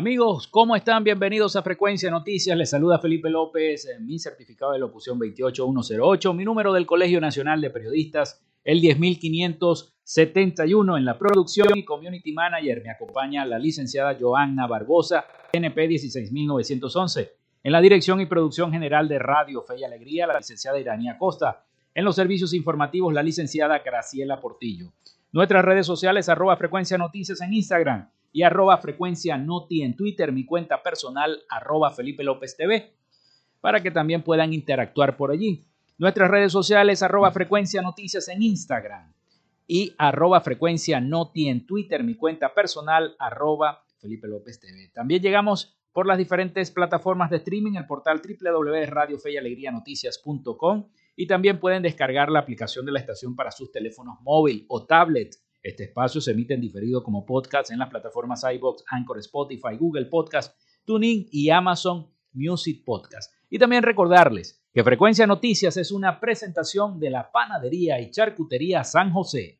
Amigos, ¿cómo están? Bienvenidos a Frecuencia Noticias. Les saluda Felipe López, mi certificado de locución 28108, mi número del Colegio Nacional de Periodistas, el 10571 en la producción y community manager. Me acompaña la licenciada Joanna Barbosa, NP 16911. En la dirección y producción general de Radio Fe y Alegría, la licenciada Iranía Costa. En los servicios informativos, la licenciada Graciela Portillo. Nuestras redes sociales, arroba Frecuencia Noticias en Instagram y arroba frecuencia noti en Twitter, mi cuenta personal arroba Felipe López TV, para que también puedan interactuar por allí. Nuestras redes sociales arroba frecuencia noticias en Instagram y arroba frecuencia noti en Twitter, mi cuenta personal arroba Felipe López TV. También llegamos por las diferentes plataformas de streaming, el portal www.radiofeyalegrianoticias.com y también pueden descargar la aplicación de la estación para sus teléfonos móvil o tablet este espacio se emite en diferido como podcast en las plataformas iBox, Anchor, Spotify, Google Podcast, TuneIn y Amazon Music Podcast. Y también recordarles que Frecuencia Noticias es una presentación de la Panadería y Charcutería San José.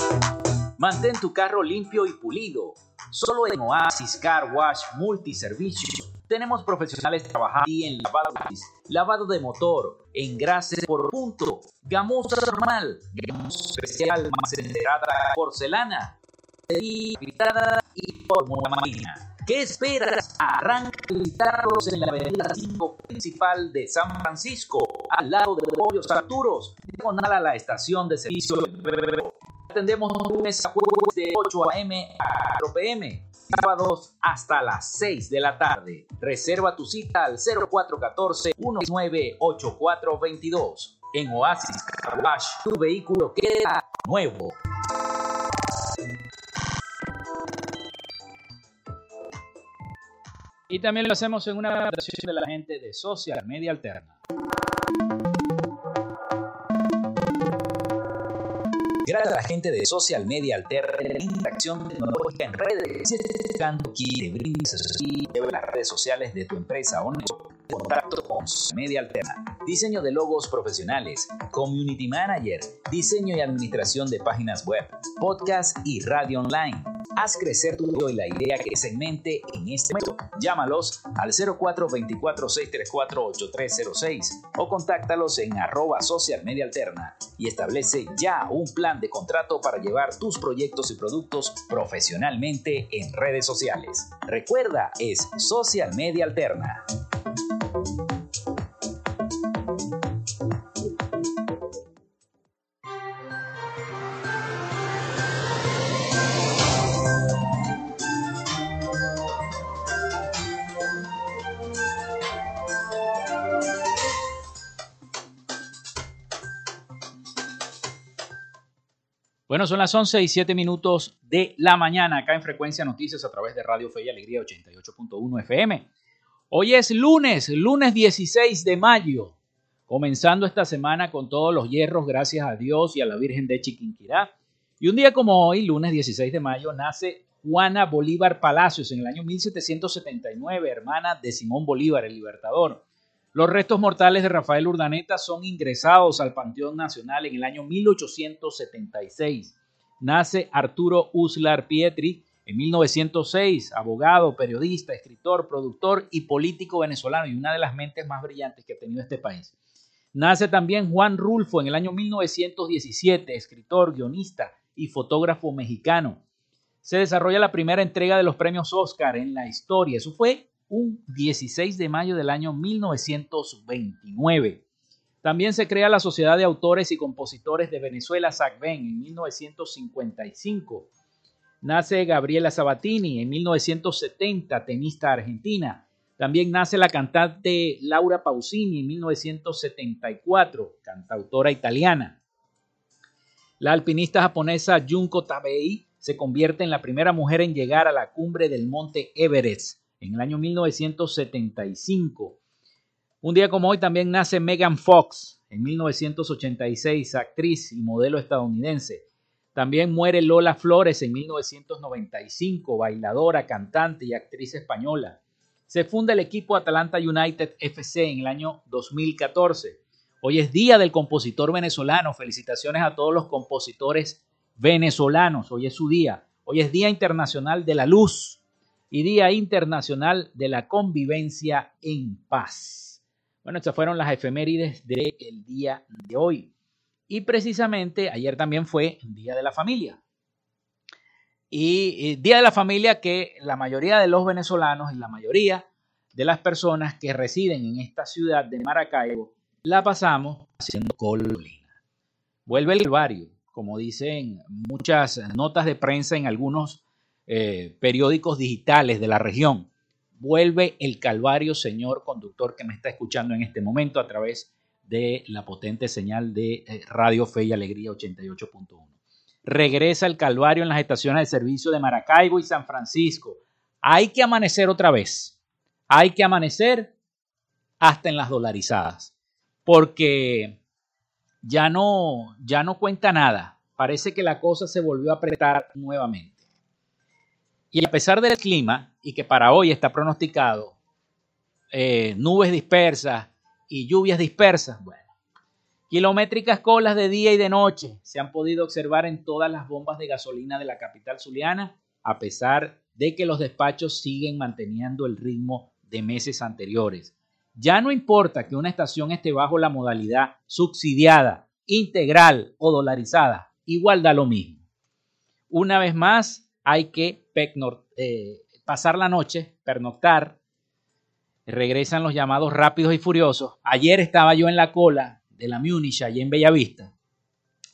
Mantén tu carro limpio y pulido. Solo en Oasis Car Wash Multiservicio tenemos profesionales trabajando en lavado, lavado de motor, engrase por punto, gamuza normal, gamuza especial, macerada, porcelana, y máquina. ¿Qué esperas? Arranca gritarlos en la avenida 5 principal de San Francisco, al lado de Pollos Arturos, diagonal a la estación de servicio Atendemos lunes a jueves de 8 a.m. a 4 p.m. Sábados hasta las 6 de la tarde. Reserva tu cita al 0414-198422. En Oasis Car tu vehículo queda nuevo. Y también lo hacemos en una presentación de la gente de Social Media Alterna. Gracias a la gente de Social Media Alterna, interacción tecnológica en redes, buscando que te las redes sociales de tu empresa o contacto con Media Alterna, diseño de logos profesionales, community manager, diseño y administración de páginas web, podcast y radio online. Haz crecer tu y la idea que es en mente en este momento. Llámalos al 0424-634-8306 o contáctalos en arroba social media alterna y establece ya un plan de contrato para llevar tus proyectos y productos profesionalmente en redes sociales. Recuerda, es Social Media Alterna. Son las 11 y 7 minutos de la mañana acá en Frecuencia Noticias a través de Radio Fe y Alegría 88.1 FM. Hoy es lunes, lunes 16 de mayo, comenzando esta semana con todos los hierros, gracias a Dios y a la Virgen de Chiquinquirá. Y un día como hoy, lunes 16 de mayo, nace Juana Bolívar Palacios en el año 1779, hermana de Simón Bolívar, el libertador. Los restos mortales de Rafael Urdaneta son ingresados al Panteón Nacional en el año 1876. Nace Arturo Uslar Pietri en 1906, abogado, periodista, escritor, productor y político venezolano y una de las mentes más brillantes que ha tenido este país. Nace también Juan Rulfo en el año 1917, escritor, guionista y fotógrafo mexicano. Se desarrolla la primera entrega de los premios Oscar en la historia. Eso fue un 16 de mayo del año 1929. También se crea la Sociedad de Autores y Compositores de Venezuela, SACVEN, en 1955. Nace Gabriela Sabatini en 1970, tenista argentina. También nace la cantante Laura Pausini en 1974, cantautora italiana. La alpinista japonesa Junko Tabei se convierte en la primera mujer en llegar a la cumbre del monte Everest en el año 1975. Un día como hoy también nace Megan Fox, en 1986, actriz y modelo estadounidense. También muere Lola Flores en 1995, bailadora, cantante y actriz española. Se funda el equipo Atalanta United FC en el año 2014. Hoy es Día del Compositor Venezolano. Felicitaciones a todos los compositores venezolanos. Hoy es su día. Hoy es Día Internacional de la Luz y Día Internacional de la Convivencia en Paz. Bueno, estas fueron las efemérides del día de hoy. Y precisamente ayer también fue Día de la Familia. Y Día de la Familia que la mayoría de los venezolanos y la mayoría de las personas que residen en esta ciudad de Maracaibo la pasamos haciendo colina. Vuelve el barrio, como dicen muchas notas de prensa en algunos eh, periódicos digitales de la región. Vuelve el Calvario, señor conductor que me está escuchando en este momento a través de la potente señal de eh, Radio Fe y Alegría 88.1. Regresa el Calvario en las estaciones de servicio de Maracaibo y San Francisco. Hay que amanecer otra vez. Hay que amanecer hasta en las dolarizadas. Porque ya no, ya no cuenta nada. Parece que la cosa se volvió a apretar nuevamente. Y a pesar del clima, y que para hoy está pronosticado eh, nubes dispersas y lluvias dispersas, bueno, kilométricas colas de día y de noche se han podido observar en todas las bombas de gasolina de la capital zuliana, a pesar de que los despachos siguen manteniendo el ritmo de meses anteriores. Ya no importa que una estación esté bajo la modalidad subsidiada, integral o dolarizada, igual da lo mismo. Una vez más, hay que eh, pasar la noche, pernoctar. Regresan los llamados rápidos y furiosos. Ayer estaba yo en la cola de la Munich, allí en Bellavista.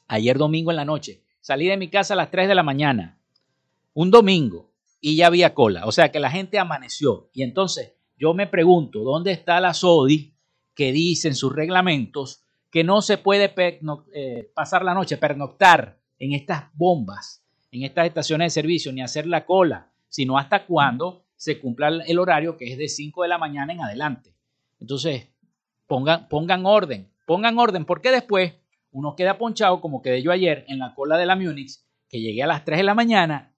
Ayer domingo en la noche. Salí de mi casa a las 3 de la mañana. Un domingo. Y ya había cola. O sea que la gente amaneció. Y entonces yo me pregunto, ¿dónde está la SODI que dice en sus reglamentos que no se puede eh, pasar la noche, pernoctar en estas bombas en estas estaciones de servicio ni hacer la cola, sino hasta cuando se cumpla el horario que es de 5 de la mañana en adelante. Entonces, pongan, pongan orden, pongan orden, porque después uno queda ponchado como quedé yo ayer en la cola de la Munich, que llegué a las 3 de la mañana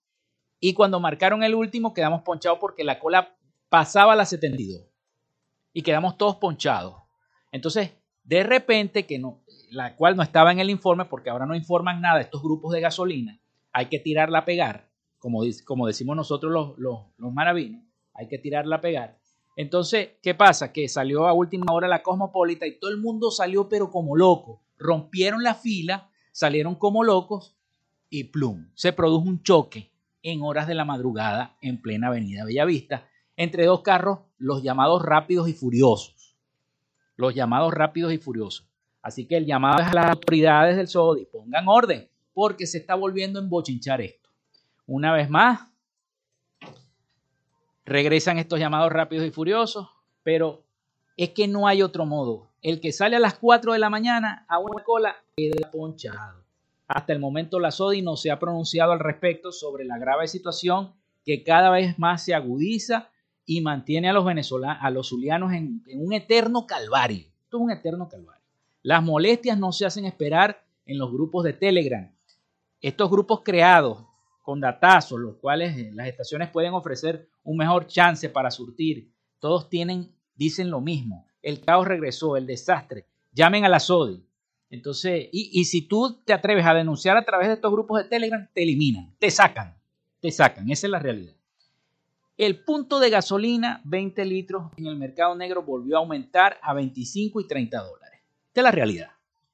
y cuando marcaron el último quedamos ponchados porque la cola pasaba a las 72 y quedamos todos ponchados. Entonces, de repente, que no, la cual no estaba en el informe porque ahora no informan nada estos grupos de gasolina, hay que tirarla a pegar, como, como decimos nosotros los, los, maravinos, hay que tirarla a pegar. Entonces, ¿qué pasa? Que salió a última hora la Cosmopolita y todo el mundo salió pero como loco. Rompieron la fila, salieron como locos y plum, se produjo un choque en horas de la madrugada en plena avenida Bellavista entre dos carros, los llamados rápidos y furiosos. Los llamados rápidos y furiosos. Así que el llamado es a las autoridades del SODI, pongan orden, porque se está volviendo a embochinchar esto. Una vez más, regresan estos llamados rápidos y furiosos, pero es que no hay otro modo. El que sale a las 4 de la mañana a una cola queda ponchado. Hasta el momento la SODI no se ha pronunciado al respecto sobre la grave situación que cada vez más se agudiza y mantiene a los venezolanos, a los zulianos en, en un eterno calvario. Esto es un eterno calvario. Las molestias no se hacen esperar en los grupos de Telegram. Estos grupos creados con datazos, los cuales eh, las estaciones pueden ofrecer un mejor chance para surtir, todos tienen, dicen lo mismo. El caos regresó, el desastre. Llamen a la SODI. Entonces, y, y si tú te atreves a denunciar a través de estos grupos de Telegram, te eliminan, te sacan, te sacan. Esa es la realidad. El punto de gasolina, 20 litros en el mercado negro, volvió a aumentar a 25 y 30 dólares. Esta es la realidad.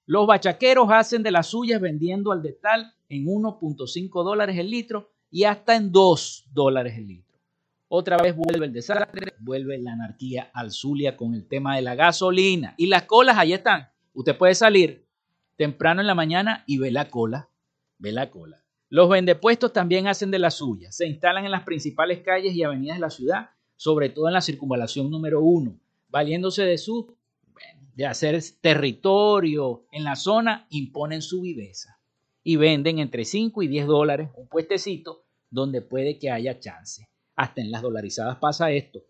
Los bachaqueros hacen de las suyas vendiendo al detal en 1.5 dólares el litro y hasta en 2 dólares el litro. Otra vez vuelve el desastre, vuelve la anarquía al Zulia con el tema de la gasolina. Y las colas ahí están. Usted puede salir temprano en la mañana y ve la cola. Ve la cola. Los vendepuestos también hacen de las suyas. Se instalan en las principales calles y avenidas de la ciudad, sobre todo en la circunvalación número 1, valiéndose de su de hacer territorio en la zona, imponen su viveza y venden entre 5 y 10 dólares un puestecito donde puede que haya chance. Hasta en las dolarizadas pasa esto.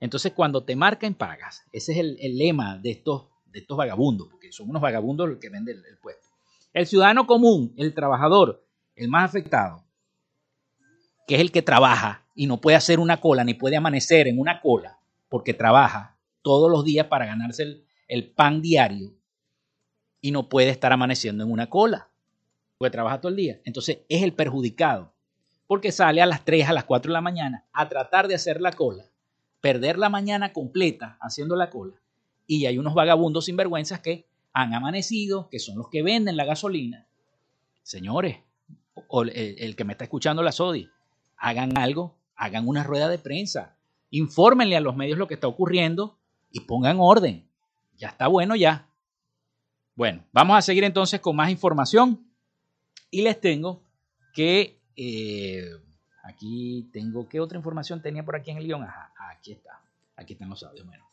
Entonces, cuando te marcan, pagas. Ese es el, lema de estos, de estos vagabundos, porque son unos vagabundos los que venden el puesto. El ciudadano común, el trabajador, el más afectado, que es el que trabaja y no puede hacer una cola, ni puede amanecer en una cola, porque trabaja, todos los días para ganarse el, pan diario y no puede estar amaneciendo en una cola, porque trabaja todo el día. Entonces es el perjudicado, porque sale a las 3, a las 4 de la mañana a tratar de hacer la cola, perder la mañana completa haciendo la cola, y hay unos vagabundos sinvergüenzas que han amanecido, que son los que venden la gasolina. Señores, o el, el que me está escuchando la SODI, hagan algo, hagan una rueda de prensa, infórmenle a los medios lo que está ocurriendo y pongan orden. Ya está bueno ya. Bueno, vamos a seguir entonces con más información y les tengo que eh, aquí tengo qué otra información tenía por aquí en el guion. Ajá, aquí está. Aquí están los audios. Bueno,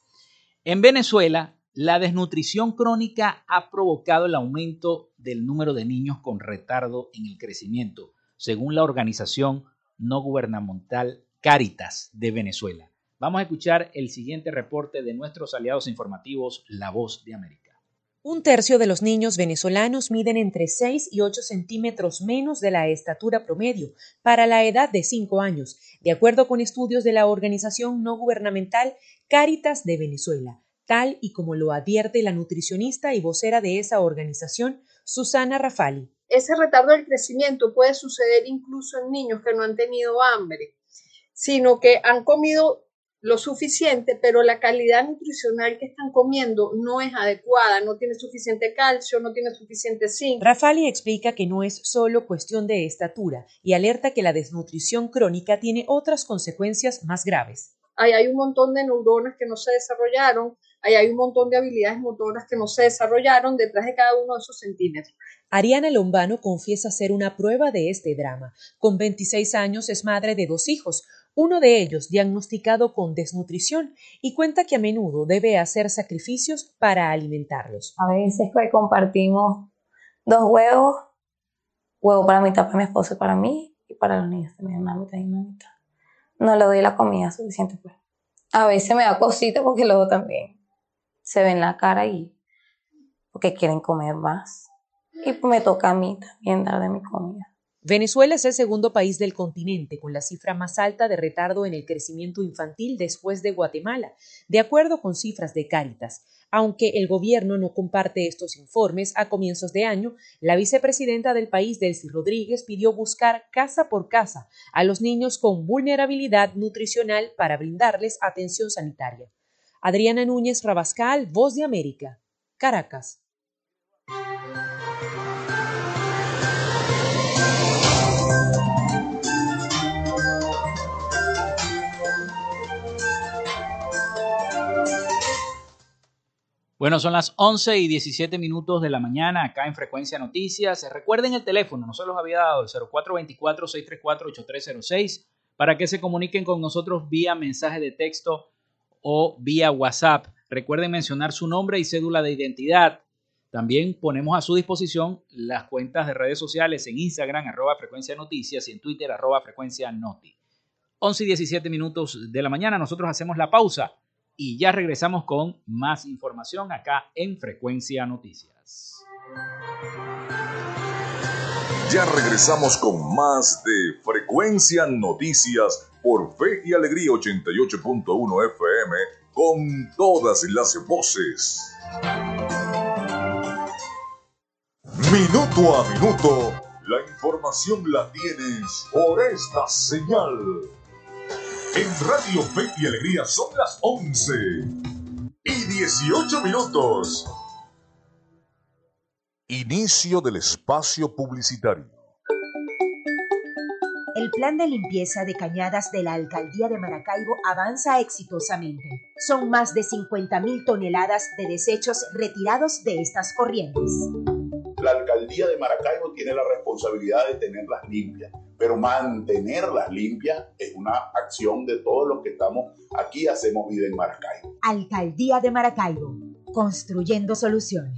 en Venezuela la desnutrición crónica ha provocado el aumento del número de niños con retardo en el crecimiento, según la organización no gubernamental Caritas de Venezuela. Vamos a escuchar el siguiente reporte de nuestros aliados informativos, La Voz de América. Un tercio de los niños venezolanos miden entre 6 y 8 centímetros menos de la estatura promedio para la edad de 5 años, de acuerdo con estudios de la organización no gubernamental Cáritas de Venezuela, tal y como lo advierte la nutricionista y vocera de esa organización, Susana Rafali. Ese retardo del crecimiento puede suceder incluso en niños que no han tenido hambre, sino que han comido lo suficiente, pero la calidad nutricional que están comiendo no es adecuada, no tiene suficiente calcio, no tiene suficiente zinc. Rafali explica que no es solo cuestión de estatura y alerta que la desnutrición crónica tiene otras consecuencias más graves. Ahí hay un montón de neuronas que no se desarrollaron, ahí hay un montón de habilidades motoras que no se desarrollaron detrás de cada uno de esos centímetros. Ariana Lombano confiesa ser una prueba de este drama. Con 26 años es madre de dos hijos, uno de ellos diagnosticado con desnutrición y cuenta que a menudo debe hacer sacrificios para alimentarlos. A veces compartimos dos huevos, huevo para mitad para mi esposo y para mí, y para los niños también una mitad y una mitad. No le doy la comida suficiente pues. A veces me da cosita porque luego también se ven la cara y porque quieren comer más. Y me toca a mí también dar de mi comida. Venezuela es el segundo país del continente con la cifra más alta de retardo en el crecimiento infantil después de Guatemala, de acuerdo con cifras de Cáritas. Aunque el gobierno no comparte estos informes, a comienzos de año, la vicepresidenta del país, Delcy Rodríguez, pidió buscar casa por casa a los niños con vulnerabilidad nutricional para brindarles atención sanitaria. Adriana Núñez Rabascal, Voz de América, Caracas. Bueno, son las 11 y 17 minutos de la mañana acá en Frecuencia Noticias. Recuerden el teléfono, no se los había dado, el 0424-634-8306, para que se comuniquen con nosotros vía mensaje de texto o vía WhatsApp. Recuerden mencionar su nombre y cédula de identidad. También ponemos a su disposición las cuentas de redes sociales en Instagram, arroba frecuencia noticias, y en Twitter, arroba frecuencia noti. 11 y 17 minutos de la mañana, nosotros hacemos la pausa y ya regresamos con más información acá en Frecuencia Noticias. Ya regresamos con más de Frecuencia Noticias por Fe y Alegría 88.1 FM con todas las voces. Minuto a minuto, la información la tienes por esta señal. En Radio Fe y Alegría son las 11 y 18 minutos. Inicio del espacio publicitario. El plan de limpieza de cañadas de la alcaldía de Maracaibo avanza exitosamente. Son más de 50.000 toneladas de desechos retirados de estas corrientes. La alcaldía de Maracaibo tiene la responsabilidad de tenerlas limpias, pero mantenerlas limpias es una acción de todos los que estamos aquí, hacemos vida en Maracaibo. Alcaldía de Maracaibo, construyendo soluciones.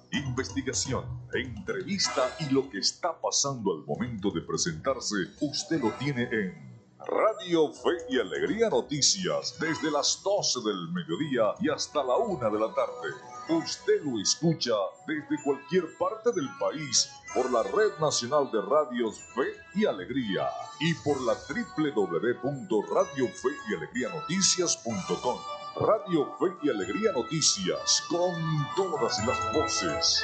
investigación, entrevista y lo que está pasando al momento de presentarse, usted lo tiene en Radio Fe y Alegría Noticias desde las 12 del mediodía y hasta la 1 de la tarde. Usted lo escucha desde cualquier parte del país por la Red Nacional de Radios Fe y Alegría y por la www.radiofeyalegrianoticias.com. Radio Fe y Alegría Noticias, con todas las voces.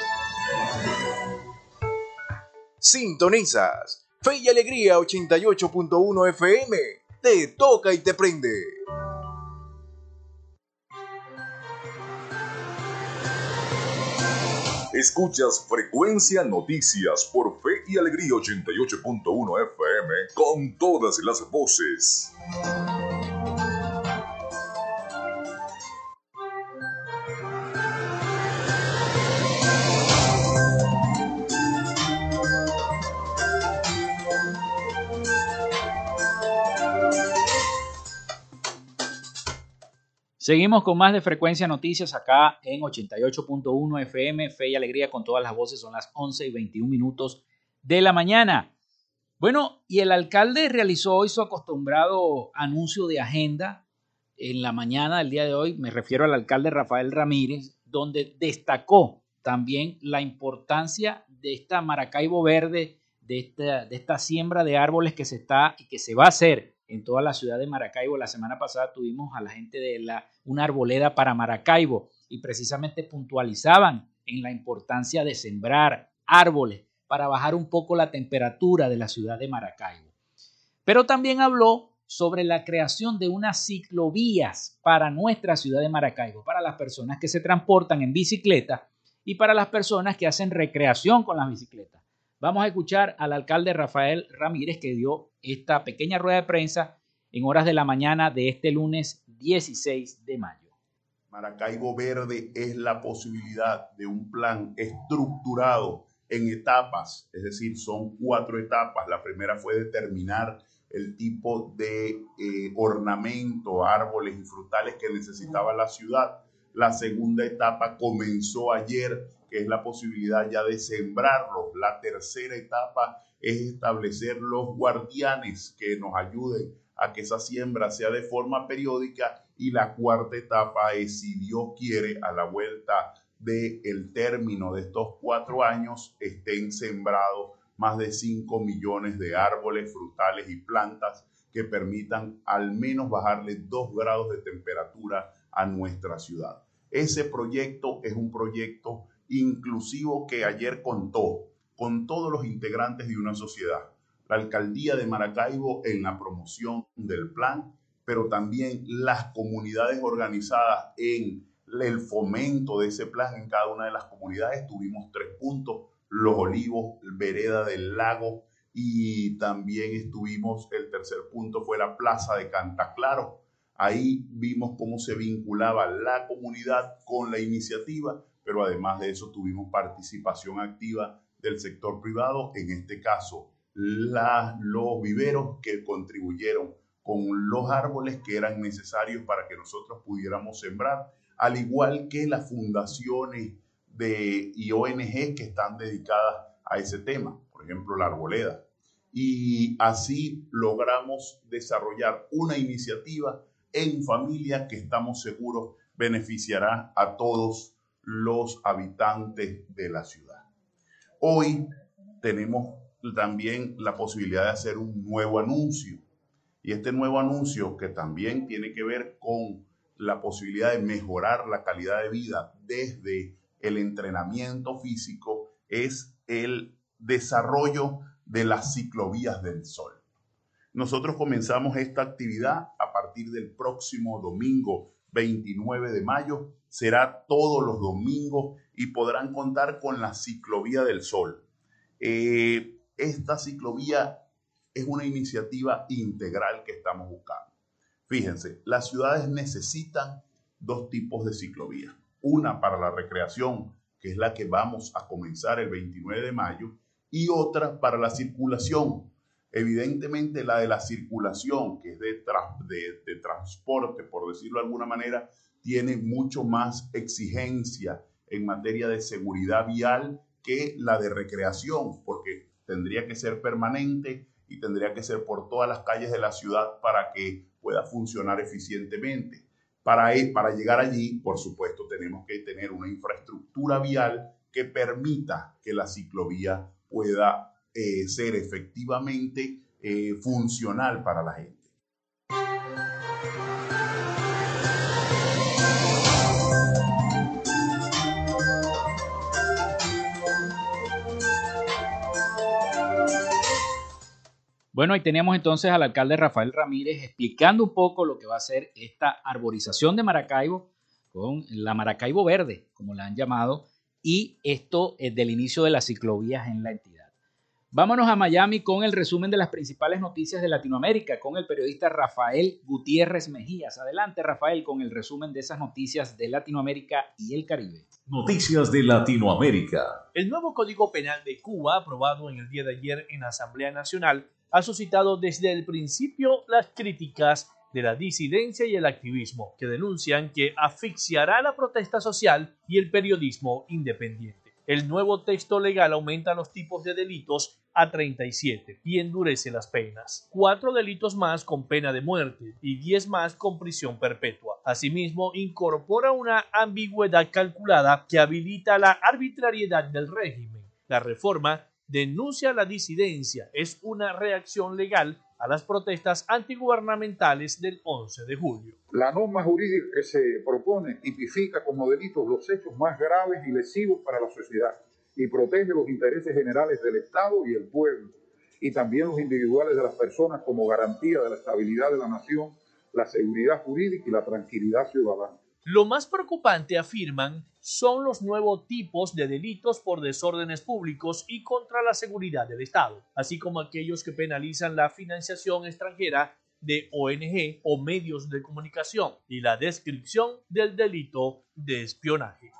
Sintonizas Fe y Alegría 88.1 FM. Te toca y te prende. Escuchas Frecuencia Noticias por Fe y Alegría 88.1 FM con todas las voces. Seguimos con más de Frecuencia Noticias acá en 88.1 FM, Fe y Alegría con todas las voces, son las 11 y 21 minutos de la mañana. Bueno, y el alcalde realizó hoy su acostumbrado anuncio de agenda en la mañana del día de hoy, me refiero al alcalde Rafael Ramírez, donde destacó también la importancia de esta Maracaibo verde, de esta, de esta siembra de árboles que se está y que se va a hacer en toda la ciudad de Maracaibo. La semana pasada tuvimos a la gente de la, una arboleda para Maracaibo y precisamente puntualizaban en la importancia de sembrar árboles para bajar un poco la temperatura de la ciudad de Maracaibo. Pero también habló sobre la creación de unas ciclovías para nuestra ciudad de Maracaibo, para las personas que se transportan en bicicleta y para las personas que hacen recreación con las bicicletas. Vamos a escuchar al alcalde Rafael Ramírez que dio esta pequeña rueda de prensa en horas de la mañana de este lunes 16 de mayo. Maracaibo Verde es la posibilidad de un plan estructurado en etapas, es decir, son cuatro etapas. La primera fue determinar el tipo de eh, ornamento, árboles y frutales que necesitaba la ciudad. La segunda etapa comenzó ayer, que es la posibilidad ya de sembrarlos. La tercera etapa es establecer los guardianes que nos ayuden a que esa siembra sea de forma periódica y la cuarta etapa es, si Dios quiere, a la vuelta del el término de estos cuatro años estén sembrados más de 5 millones de árboles, frutales y plantas que permitan al menos bajarle 2 grados de temperatura a nuestra ciudad. Ese proyecto es un proyecto inclusivo que ayer contó con todos los integrantes de una sociedad. La alcaldía de Maracaibo en la promoción del plan, pero también las comunidades organizadas en el fomento de ese plan en cada una de las comunidades. Tuvimos tres puntos, Los Olivos, Vereda del Lago y también estuvimos, el tercer punto fue la Plaza de Cantaclaro. Ahí vimos cómo se vinculaba la comunidad con la iniciativa, pero además de eso tuvimos participación activa del sector privado, en este caso los viveros que contribuyeron con los árboles que eran necesarios para que nosotros pudiéramos sembrar al igual que las fundaciones de, y ONG que están dedicadas a ese tema, por ejemplo, la arboleda. Y así logramos desarrollar una iniciativa en familia que estamos seguros beneficiará a todos los habitantes de la ciudad. Hoy tenemos también la posibilidad de hacer un nuevo anuncio. Y este nuevo anuncio que también tiene que ver con la posibilidad de mejorar la calidad de vida desde el entrenamiento físico es el desarrollo de las ciclovías del sol. Nosotros comenzamos esta actividad a partir del próximo domingo 29 de mayo. Será todos los domingos y podrán contar con la ciclovía del sol. Eh, esta ciclovía es una iniciativa integral que estamos buscando. Fíjense, las ciudades necesitan dos tipos de ciclovías. Una para la recreación, que es la que vamos a comenzar el 29 de mayo, y otra para la circulación. Evidentemente la de la circulación, que es de, transporte, por decirlo de alguna manera, tiene mucho más exigencia en materia de seguridad vial que la de recreación, porque tendría que ser permanente y tendría que ser por todas las calles de la ciudad para que pueda funcionar eficientemente. Para, para llegar allí, por supuesto, tenemos que tener una infraestructura vial que permita que la ciclovía pueda eh, ser efectivamente eh, funcional para la gente. Bueno, ahí teníamos entonces al alcalde Rafael Ramírez explicando un poco lo que va a ser esta arborización de Maracaibo con la Maracaibo Verde, como la han llamado, y esto es del inicio de las ciclovías en la entidad. Vámonos a Miami con el resumen de las principales noticias de Latinoamérica con el periodista Rafael Gutiérrez Mejías. Adelante, Rafael, con el resumen de esas noticias de Latinoamérica y el Caribe. Noticias de Latinoamérica. El nuevo Código Penal de Cuba, aprobado en el día de ayer en la Asamblea Nacional, ha suscitado desde el principio las críticas de la disidencia y el activismo, que denuncian que asfixiará la protesta social y el periodismo independiente. El nuevo texto legal aumenta los tipos de delitos a 37 y endurece las penas. Cuatro delitos más con pena de muerte y diez más con prisión perpetua. Asimismo, incorpora una ambigüedad calculada que habilita la arbitrariedad del régimen. La reforma denuncia la disidencia. Es una reacción legal a las protestas antigubernamentales del 11 de julio. La norma jurídica que se propone tipifica como delitos los hechos más graves y lesivos para la sociedad y protege los intereses generales del Estado y el pueblo, y también los individuales de las personas como garantía de la estabilidad de la nación, la seguridad jurídica y la tranquilidad ciudadana. Lo más preocupante, afirman, son los nuevos tipos de delitos por desórdenes públicos y contra la seguridad del Estado, así como aquellos que penalizan la financiación extranjera de ONG o medios de comunicación y la descripción del delito de espionaje.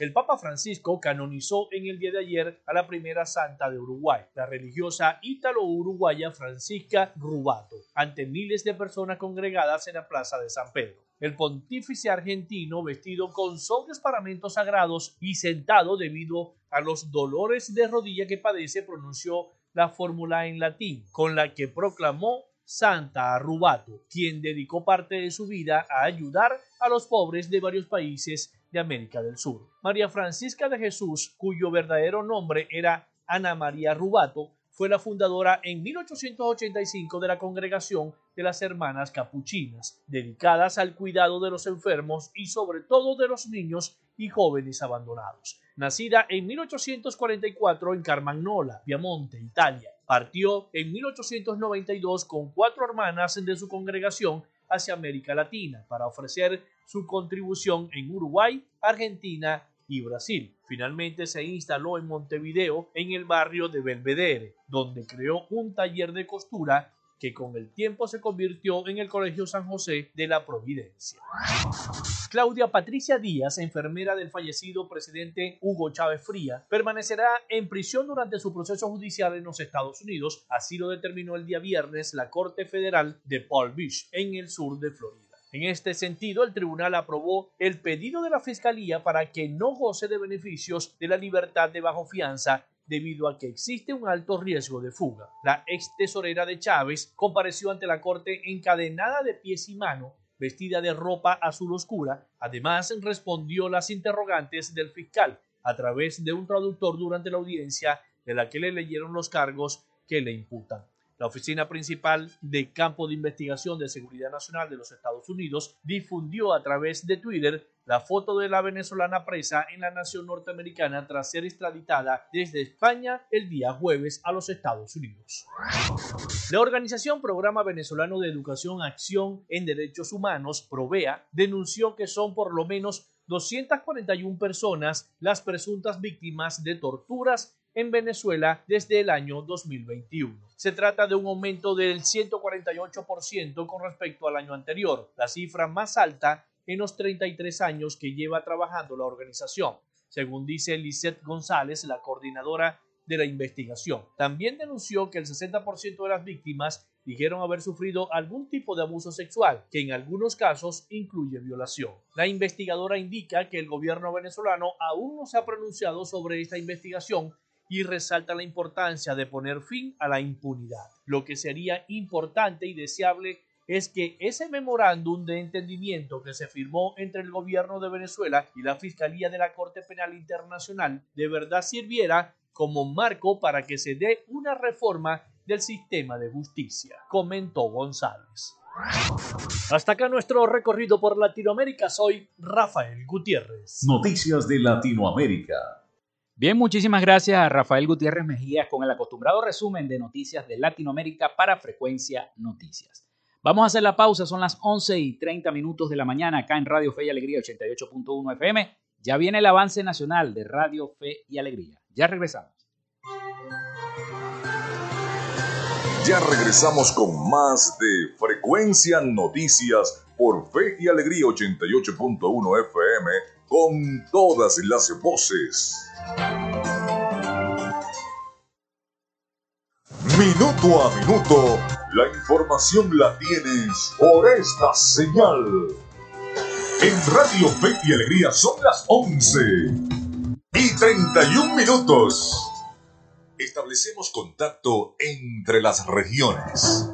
El Papa Francisco canonizó en el día de ayer a la primera santa de Uruguay, la religiosa ítalo-uruguaya Francisca Rubato, ante miles de personas congregadas en la plaza de San Pedro. El pontífice argentino, vestido con sobrios paramentos sagrados y sentado debido a los dolores de rodilla que padece, pronunció la fórmula en latín, con la que proclamó Santa Rubato, quien dedicó parte de su vida a ayudar a los pobres de varios países de América del Sur. María Francisca de Jesús, cuyo verdadero nombre era Ana María Rubato, fue la fundadora en 1885 de la Congregación de las Hermanas Capuchinas, dedicadas al cuidado de los enfermos y sobre todo de los niños y jóvenes abandonados. Nacida en 1844 en Carmagnola, Piamonte, Italia, partió en 1892 con cuatro hermanas de su congregación hacia América Latina para ofrecer su contribución en Uruguay, Argentina y Brasil. Finalmente se instaló en Montevideo, en el barrio de Belvedere, donde creó un taller de costura que con el tiempo se convirtió en el Colegio San José de la Providencia. Claudia Patricia Díaz, enfermera del fallecido presidente Hugo Chávez Fría, permanecerá en prisión durante su proceso judicial en los Estados Unidos, así lo determinó el día viernes la Corte Federal de Palm Beach, en el sur de Florida. En este sentido, el tribunal aprobó el pedido de la Fiscalía para que no goce de beneficios de la libertad de bajo fianza debido a que existe un alto riesgo de fuga. La ex tesorera de Chávez compareció ante la corte encadenada de pies y manos, vestida de ropa azul oscura. Además, respondió las interrogantes del fiscal a través de un traductor durante la audiencia de la que le leyeron los cargos que le imputan. La Oficina Principal de Campo de Investigación de Seguridad Nacional de los Estados Unidos difundió a través de Twitter la foto de la venezolana presa en la nación norteamericana tras ser extraditada desde España el día jueves a los Estados Unidos. La organización Programa Venezolano de Educación Acción en Derechos Humanos, PROVEA, denunció que son por lo menos 241 personas las presuntas víctimas de torturas en Venezuela desde el año 2021. Se trata de un aumento del 148% con respecto al año anterior, la cifra más alta en los 33 años que lleva trabajando la organización, según dice Lisette González, la coordinadora de la investigación. También denunció que el 60% de las víctimas dijeron haber sufrido algún tipo de abuso sexual, que en algunos casos incluye violación. La investigadora indica que el gobierno venezolano aún no se ha pronunciado sobre esta investigación y resalta la importancia de poner fin a la impunidad. Lo que sería importante y deseable es que ese memorándum de entendimiento que se firmó entre el gobierno de Venezuela y la Fiscalía de la Corte Penal Internacional de verdad sirviera como marco para que se dé una reforma del sistema de justicia, comentó González. Hasta acá nuestro recorrido por Latinoamérica. Soy Rafael Gutiérrez. Noticias de Latinoamérica. Bien, muchísimas gracias a Rafael Gutiérrez Mejías con el acostumbrado resumen de noticias de Latinoamérica para Frecuencia Noticias. Vamos a hacer la pausa, son las 11 y 30 minutos de la mañana acá en Radio Fe y Alegría 88.1 FM. Ya viene el avance nacional de Radio Fe y Alegría. Ya regresamos. Ya regresamos con más de Frecuencia Noticias por Fe y Alegría 88.1 FM con todas las voces. Minuto a minuto, la información la tienes por esta señal. En Radio Fe y Alegría son las 11 y 31 minutos. Establecemos contacto entre las regiones.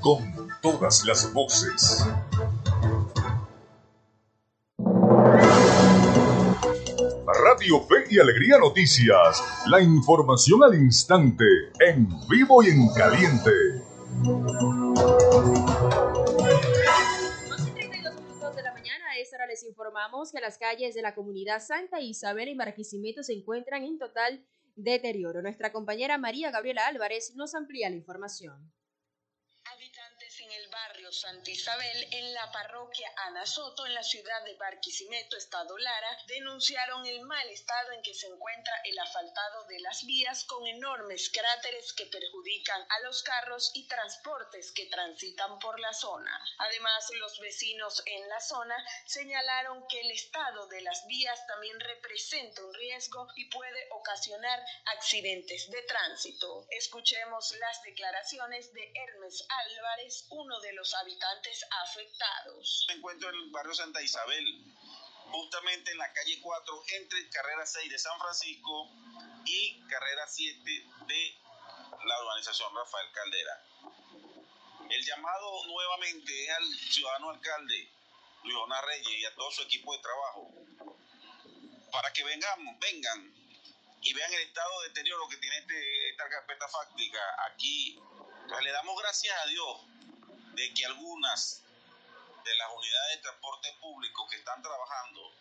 con todas las voces. Radio Fe y Alegría Noticias, la información al instante, en vivo y en caliente. 32 minutos de la mañana, a esta hora les informamos que las calles de la comunidad Santa Isabel y Marquisimeto se encuentran en total deterioro. Nuestra compañera María Gabriela Álvarez nos amplía la información. Barrio Santa Isabel, en la parroquia Ana Soto, en la ciudad de Barquisimeto, Estado Lara, denunciaron el mal estado en que se encuentra el asfaltado de las vías con enormes cráteres que perjudican a los carros y transportes que transitan por la zona. Además, los vecinos en la zona señalaron que el estado de las vías también representa un riesgo y puede ocasionar accidentes de tránsito. Escuchemos las declaraciones de Hermes Álvarez, uno de los habitantes afectados. Me encuentro en el barrio Santa Isabel, justamente en la calle 4, entre carrera 6 de San Francisco y carrera 7 de la urbanización Rafael Caldera. El llamado nuevamente es al ciudadano alcalde Luis Reyes y a todo su equipo de trabajo para que vengan, vengan y vean el estado de deterioro que tiene este, esta carpeta fáctica aquí. Pues le damos gracias a Dios de que algunas de las unidades de transporte público que están trabajando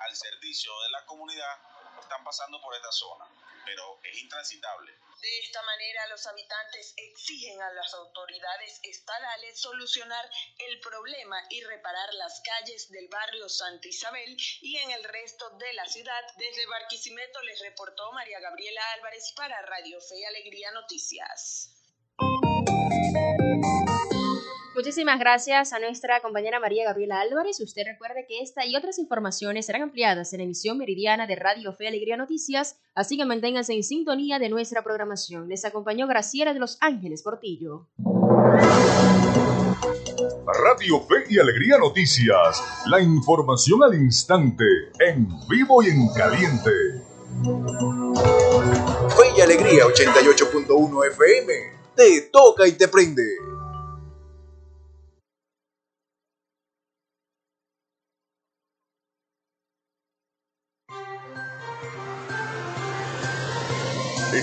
al servicio de la comunidad están pasando por esta zona, pero es intransitable. De esta manera, los habitantes exigen a las autoridades estadales solucionar el problema y reparar las calles del barrio Santa Isabel y en el resto de la ciudad. Desde Barquisimeto les reportó María Gabriela Álvarez para Radio Fe y Alegría Noticias. Muchísimas gracias a nuestra compañera María Gabriela Álvarez. Usted recuerde que esta y otras informaciones serán ampliadas en emisión meridiana de Radio Fe Alegría Noticias, así que manténganse en sintonía de nuestra programación. Les acompañó Graciela de Los Ángeles Portillo. Radio Fe y Alegría Noticias, la información al instante, en vivo y en caliente. Fe y Alegría 88.1 FM, te toca y te prende.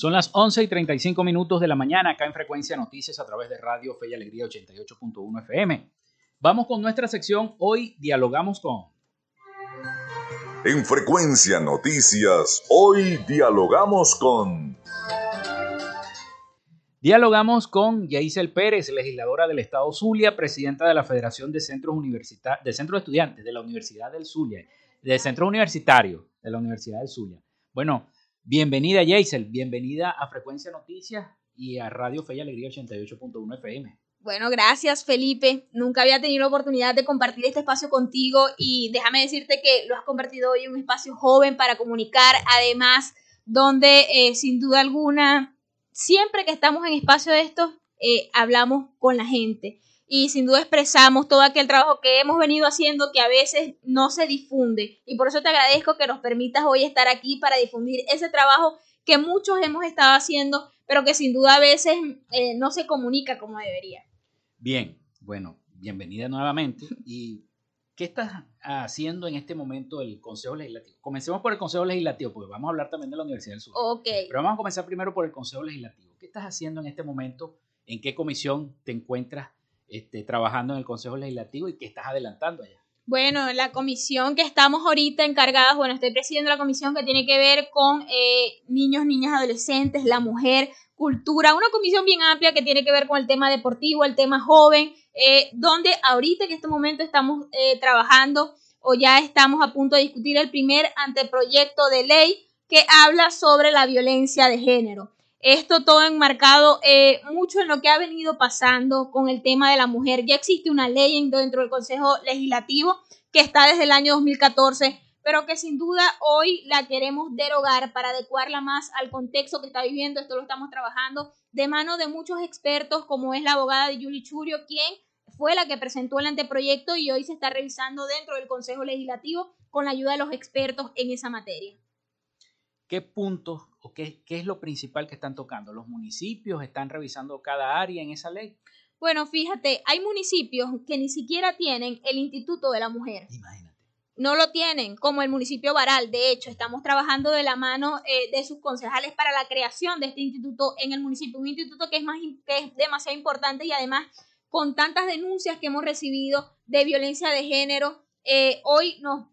Son las 11 y 35 minutos de la mañana acá en Frecuencia Noticias a través de Radio Fe y Alegría 88.1 FM. Vamos con nuestra sección. Hoy dialogamos con. En Frecuencia Noticias, hoy dialogamos con. Dialogamos con Yaisel Pérez, legisladora del Estado Zulia, presidenta de la Federación de Centros, Universitarios, de Centros Estudiantes de la Universidad del Zulia, de Centros Universitarios de la Universidad del Zulia. Bueno, Bienvenida, Jaisel. Bienvenida a Frecuencia Noticias y a Radio Fe y Alegría 88.1 FM. Bueno, gracias, Felipe. Nunca había tenido la oportunidad de compartir este espacio contigo y déjame decirte que lo has convertido hoy en un espacio joven para comunicar, además, donde eh, sin duda alguna, siempre que estamos en espacio de estos, eh, hablamos con la gente y sin duda expresamos todo aquel trabajo que hemos venido haciendo que a veces no se difunde. Y por eso te agradezco que nos permitas hoy estar aquí para difundir ese trabajo que muchos hemos estado haciendo, pero que sin duda a veces eh, no se comunica como debería. Bien, bueno, bienvenida nuevamente. ¿Y qué estás haciendo en este momento el Consejo Legislativo? Comencemos por el Consejo Legislativo, porque vamos a hablar también de la Universidad del Sur. Ok. Pero vamos a comenzar primero por el Consejo Legislativo. ¿Qué estás haciendo en este momento? ¿En qué comisión te encuentras este, trabajando en el Consejo Legislativo y que estás adelantando allá? Bueno, la comisión que estamos ahorita encargadas, bueno, estoy presidiendo la comisión que tiene que ver con eh, niños, niñas, adolescentes, la mujer, cultura, una comisión bien amplia que tiene que ver con el tema deportivo, el tema joven, eh, donde ahorita en este momento estamos eh, trabajando o ya estamos a punto de discutir el primer anteproyecto de ley que habla sobre la violencia de género. Esto todo enmarcado eh, mucho en lo que ha venido pasando con el tema de la mujer. Ya existe una ley dentro del Consejo Legislativo que está desde el año 2014, pero que sin duda hoy la queremos derogar para adecuarla más al contexto que está viviendo. Esto lo estamos trabajando de mano de muchos expertos, como es la abogada de Yuli Churio, quien fue la que presentó el anteproyecto y hoy se está revisando dentro del Consejo Legislativo con la ayuda de los expertos en esa materia. ¿Qué puntos o qué, qué es lo principal que están tocando? ¿Los municipios están revisando cada área en esa ley? Bueno, fíjate, hay municipios que ni siquiera tienen el Instituto de la Mujer. Imagínate. no lo tienen, como el municipio Baral. De hecho, estamos trabajando de la mano eh, de sus concejales para la creación de este instituto en el municipio, un instituto que es, más, que es demasiado importante y además con tantas denuncias que hemos recibido de violencia de género, eh, hoy nos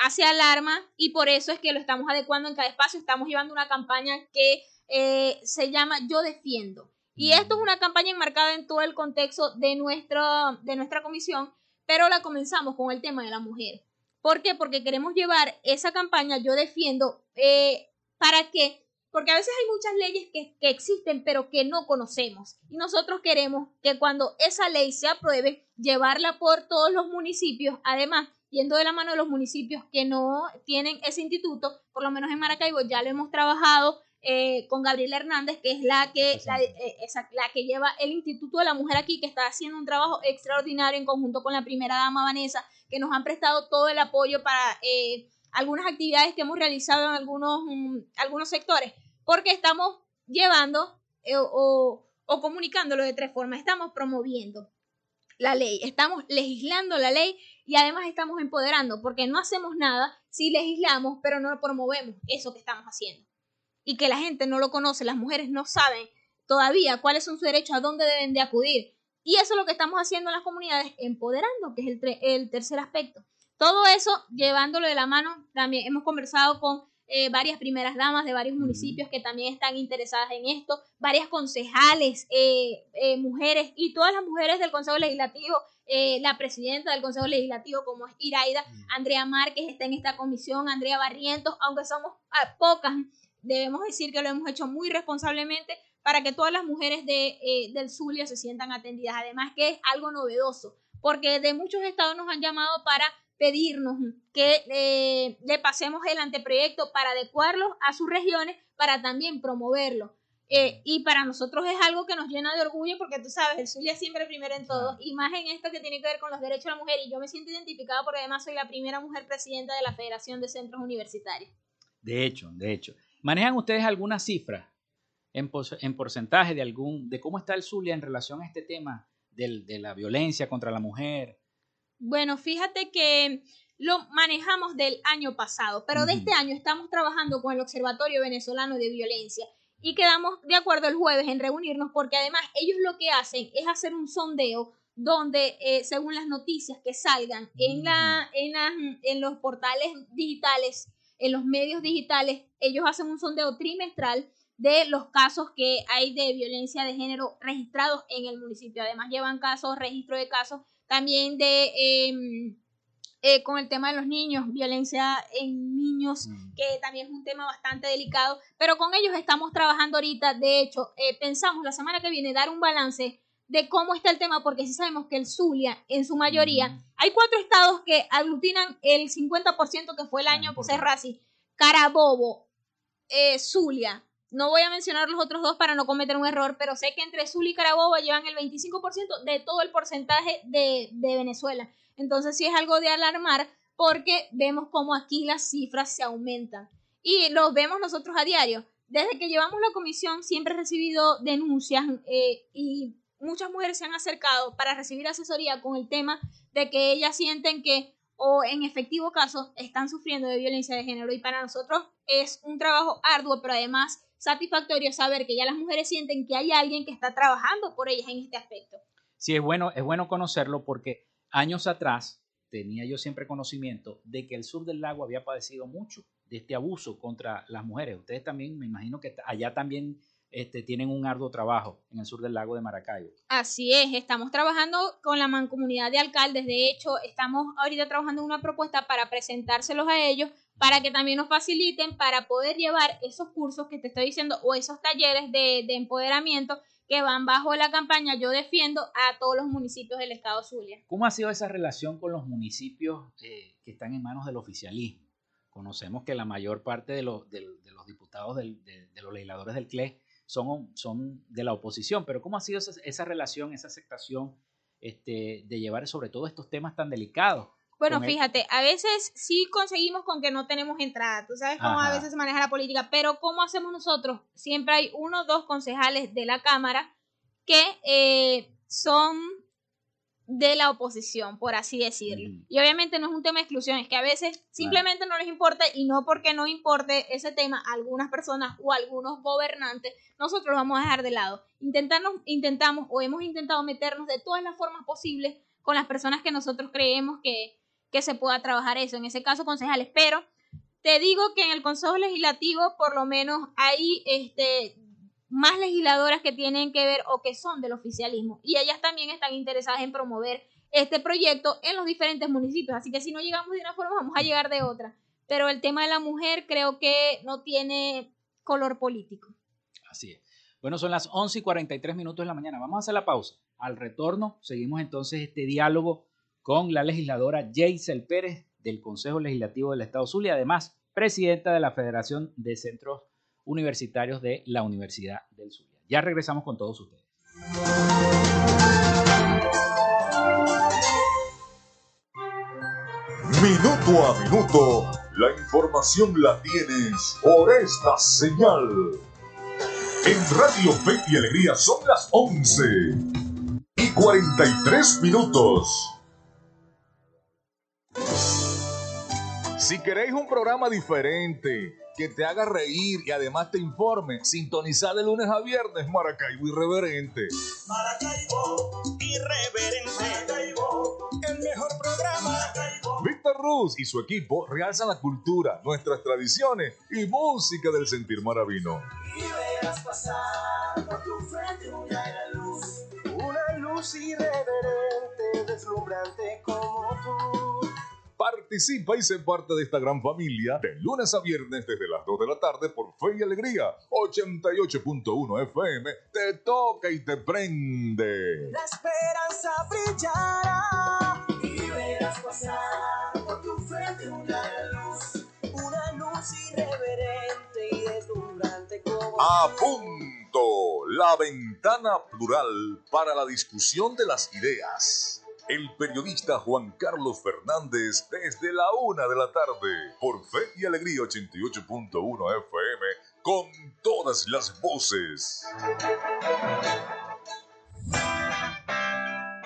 hace alarma y por eso es que lo estamos adecuando en cada espacio. Estamos llevando una campaña que eh, se llama Yo Defiendo. Y esto es una campaña enmarcada en todo el contexto de, nuestro, de nuestra comisión, pero la comenzamos con el tema de la mujer. ¿Por qué? Porque queremos llevar esa campaña, yo defiendo, eh, para que, porque a veces hay muchas leyes que, que, existen, pero que no conocemos. Y nosotros queremos que cuando esa ley se apruebe, llevarla por todos los municipios, además, yendo de la mano de los municipios que no tienen ese instituto, por lo menos en Maracaibo ya lo hemos trabajado eh, con Gabriela Hernández, que es la que, la, eh, la, que lleva el Instituto de la Mujer aquí, que está haciendo un trabajo extraordinario en conjunto con la primera dama Vanessa, que nos han prestado todo el apoyo para eh, algunas actividades que hemos realizado en algunos, mm, algunos sectores, porque estamos llevando o, o comunicándolo de tres formas. Estamos promoviendo la ley, estamos legislando la ley y además estamos empoderando, porque no hacemos nada si legislamos, pero no promovemos eso que estamos haciendo y que la gente no lo conoce, las mujeres no saben todavía cuáles son sus derechos, a dónde deben de acudir. Y eso es lo que estamos haciendo en las comunidades, empoderando, que es el, el tercer aspecto. Todo eso llevándolo de la mano, también hemos conversado con eh, varias primeras damas de varios municipios que también están interesadas en esto, varias concejales, eh, eh, mujeres y todas las mujeres del Consejo Legislativo, la presidenta del Consejo Legislativo como es Iraida, Andrea Márquez está en esta comisión, Andrea Barrientos, aunque somos ah, pocas, debemos decir que lo hemos hecho muy responsablemente para que todas las mujeres de, eh, del Zulia se sientan atendidas. Además que es algo novedoso, porque de muchos estados nos han llamado para pedirnos que eh, le pasemos el anteproyecto para adecuarlo a sus regiones, para también promoverlo. Eh, y para nosotros es algo que nos llena de orgullo porque tú sabes, el Zulia siempre primero en todo, y más en esto que tiene que ver con los derechos de la mujer. Y yo me siento identificada porque además soy la primera mujer presidenta de la Federación de Centros Universitarios. De hecho, de hecho. ¿Manejan ustedes alguna cifra en, en porcentaje de, algún, de cómo está el Zulia en relación a este tema del, de la violencia contra la mujer? Bueno, fíjate que lo manejamos del año pasado, pero de este año estamos trabajando con el Observatorio Venezolano de Violencia y quedamos de acuerdo el jueves en reunirnos porque además ellos lo que hacen es hacer un sondeo donde eh, según las noticias que salgan en, la, en, en los portales digitales en los medios digitales, ellos hacen un sondeo trimestral de los casos que hay de violencia de género registrados en el municipio. Además llevan casos, registro de casos también de em, eh, con el tema de los niños, violencia en niños, mm. que también es un tema bastante delicado, pero con ellos estamos trabajando ahorita. De hecho, eh, pensamos la semana que viene dar un balance de cómo está el tema, porque sí sabemos que el Zulia, en su mayoría, mm. hay cuatro estados que aglutinan el 50% que fue el año por Serrasi, Carabobo, eh, Zulia. No voy a mencionar los otros dos para no cometer un error, pero sé que entre Zulia y Carabobo llevan el 25% de todo el porcentaje de, de Venezuela. Entonces sí es algo de alarmar porque vemos cómo aquí las cifras se aumentan. Y lo vemos nosotros a diario. Desde que llevamos la comisión siempre he recibido denuncias eh, y muchas mujeres se han acercado para recibir asesoría con el tema de que ellas sienten que o en efectivo caso están sufriendo de violencia de género y para nosotros es un trabajo arduo pero además satisfactorio saber que ya las mujeres sienten que hay alguien que está trabajando por ellas en este aspecto. Sí, es bueno, es bueno conocerlo porque años atrás tenía yo siempre conocimiento de que el sur del lago había padecido mucho de este abuso contra las mujeres. Ustedes también, me imagino que allá también este, tienen un arduo trabajo en el sur del lago de Maracaibo. Así es, estamos trabajando con la mancomunidad de alcaldes, de hecho estamos ahorita trabajando en una propuesta para presentárselos a ellos para que también nos faciliten para poder llevar esos cursos que te estoy diciendo o esos talleres de, empoderamiento que van bajo la campaña Yo Defiendo a todos los municipios del estado Zulia. ¿Cómo ha sido esa relación con los municipios eh, que están en manos del oficialismo? Conocemos que la mayor parte de los, diputados, de, los legisladores del CLE son, son de la oposición, pero ¿cómo ha sido esa, relación, esa aceptación este, de llevar sobre todo estos temas tan delicados? Bueno, fíjate, a veces sí conseguimos con que no tenemos entrada, tú sabes cómo a veces se maneja la política, pero ¿cómo hacemos nosotros? Siempre hay uno o dos concejales de la Cámara que eh, son de la oposición, por así decirlo. Y obviamente no es un tema de exclusión, es que a veces simplemente no les importa y no porque no importe ese tema a algunas personas o a algunos gobernantes, nosotros lo vamos a dejar de lado. Intentarnos, intentamos o hemos intentado meternos de todas las formas posibles con las personas que nosotros creemos que, que se pueda trabajar eso, en ese caso concejales, pero te digo que en el Consejo Legislativo por lo menos hay este, más legisladoras que tienen que ver o que son del oficialismo y ellas también están interesadas en promover este proyecto en los diferentes municipios. Así que si no llegamos de una forma, vamos a llegar de otra. Pero el tema de la mujer creo que no tiene color político. Así es. Bueno, son las 11 y 43 minutos de la mañana. Vamos a hacer la pausa. Al retorno, seguimos entonces este diálogo con la legisladora Jaisel Pérez del Consejo Legislativo del Estado Zulia, además presidenta de la Federación de Centros Universitarios de la Universidad del Zulia. Ya regresamos con todos ustedes. Minuto a minuto, la información la tienes por esta señal. En Radio Fe y Alegría son las 11 y 43 minutos. Si queréis un programa diferente, que te haga reír y además te informe, sintonizar de lunes a viernes Maracaibo Irreverente. Maracaibo Irreverente. Maracaibo, el mejor programa. Víctor Ruz y su equipo realzan la cultura, nuestras tradiciones y música del sentir maravino. Y verás pasar por tu frente una luz. Una luz irreverente, deslumbrante como tú. Participa y sé parte de esta gran familia de lunes a viernes desde las 2 de la tarde por Fe y Alegría. 88.1 FM te toca y te prende. La esperanza brillará y verás pasar por tu frente una luz. Una luz irreverente y deslumbrante como A punto, la ventana plural para la discusión de las ideas el periodista Juan Carlos Fernández desde la una de la tarde por Fe y Alegría 88.1 FM con todas las voces.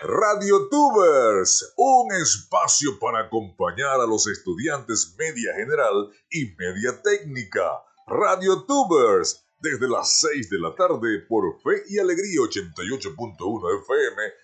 Radio Tubers, un espacio para acompañar a los estudiantes media general y media técnica. Radio Tubers, desde las 6 de la tarde por Fe y Alegría 88.1 FM,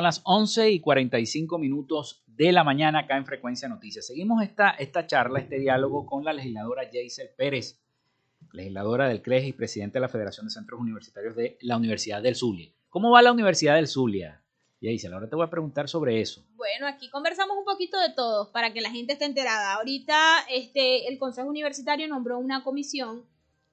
Son las 11 y 45 minutos de la mañana acá en Frecuencia Noticias. Seguimos esta, esta charla, este diálogo con la legisladora Jaisel Pérez, legisladora del CREG y presidente de la Federación de Centros Universitarios de la Universidad del Zulia. ¿Cómo va la Universidad del Zulia? Jaisel, ahora te voy a preguntar sobre eso. Bueno, aquí conversamos un poquito de todo para que la gente esté enterada. Ahorita este, el Consejo Universitario nombró una comisión